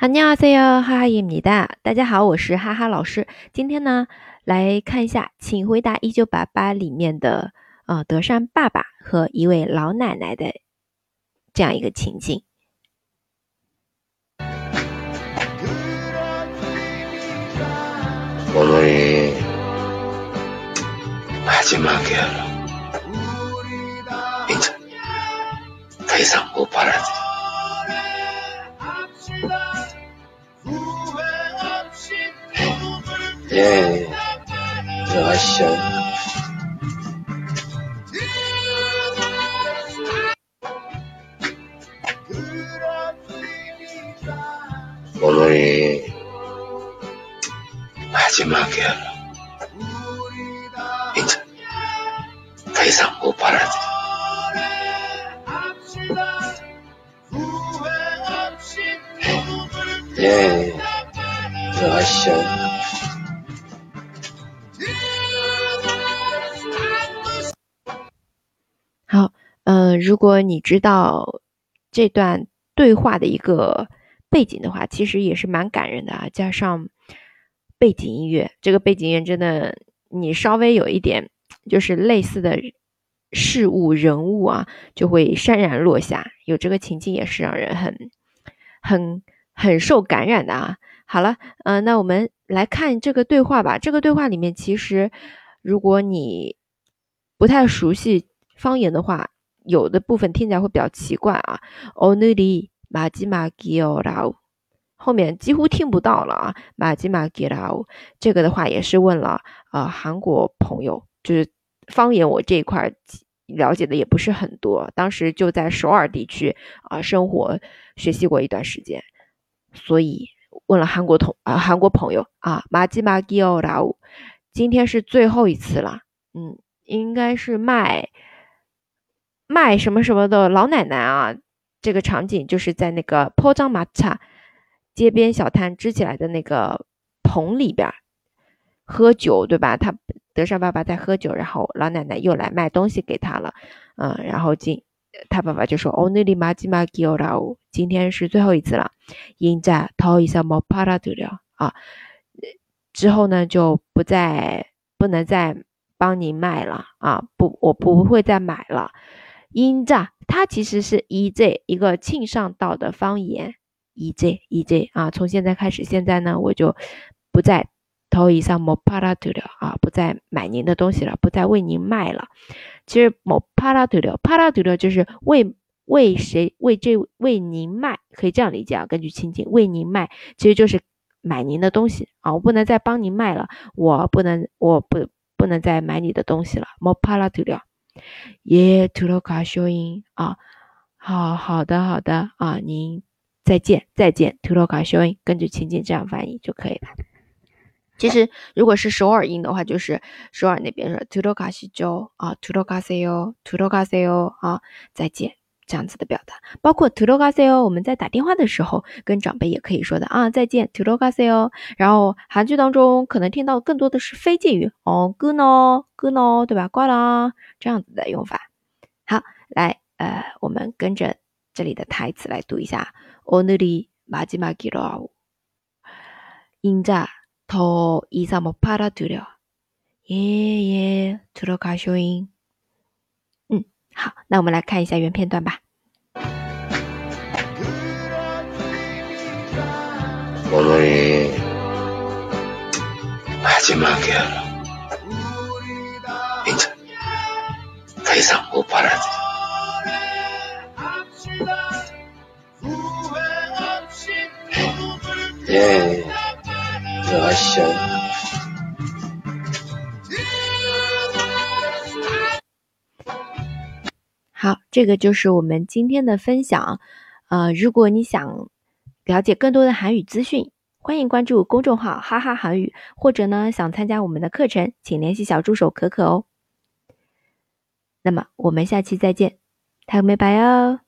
哈尼阿塞哟，哈哈伊米达，大家好，我是哈哈老师。今天呢，来看一下，请回答一九八八里面的呃德善爸爸和一位老奶奶的这样一个情境。오늘이마지막이야인자더이상못바라지 예, 들어가시죠. 오늘이 마지막이야. 이제 더 이상 못 바라지. 예, 들어가시죠. 如果你知道这段对话的一个背景的话，其实也是蛮感人的啊。加上背景音乐，这个背景音乐真的，你稍微有一点就是类似的事物、人物啊，就会潸然落下。有这个情境也是让人很、很、很受感染的啊。好了，嗯，那我们来看这个对话吧。这个对话里面，其实如果你不太熟悉。方言的话，有的部分听起来会比较奇怪啊，哦那里马吉马吉奥拉乌，后面几乎听不到了啊，马吉马吉拉乌，这个的话也是问了啊韩国朋友，就是方言我这一块了解的也不是很多，当时就在首尔地区啊生活学习过一段时间，所以问了韩国同啊韩国朋友啊马吉马吉奥拉乌，今天是最后一次了，嗯，应该是卖。卖什么什么的老奶奶啊，这个场景就是在那个坡张马叉街边小摊支起来的那个棚里边喝酒，对吧？他德善爸爸在喝酒，然后老奶奶又来卖东西给他了，嗯，然后今他爸爸就说：“哦，那里马吉马吉奥拉，今天是最后一次了，应在掏一下毛帕拉得了啊，之后呢就不再不能再帮您卖了啊，不，我不会再买了。”因炸，它其实是 e j 一个庆尚道的方言，e j e j 啊，从现在开始，现在呢，我就不再投以上某帕拉图了啊，不再买您的东西了，不再为您卖了。其实某帕拉图了，帕拉图了就是为为谁为这为您卖，可以这样理解啊。根据情景，为您卖其实就是买您的东西啊，我不能再帮您卖了，我不能，我不不能再买你的东西了，某帕耶，图罗卡修音啊，好好的好的啊，您再见再见，图罗卡修音，根据情景这样翻译就可以了。其实如果是首尔音的话，就是首尔那边说图罗卡西州啊，图罗卡西欧，图罗卡西欧啊，再见。这样子的表达，包括 to lo gase 哦，我们在打电话的时候跟长辈也可以说的啊，再见 to lo gase 哦。然后韩剧当中可能听到更多的是非敬语哦，good no good no，对吧？挂了这样子的用法。好，来，呃，我们跟着这里的台词来读一下。오늘이마지막이로인자더이상못팔아드려예예들어가쇼잉 好，那我们来看一下原片段吧。오늘이마지막이야인자더이상못바라지 예, 들어가시죠 这个就是我们今天的分享。呃，如果你想了解更多的韩语资讯，欢迎关注公众号“哈哈韩语”，或者呢想参加我们的课程，请联系小助手可可哦。那么我们下期再见，太美拜哦。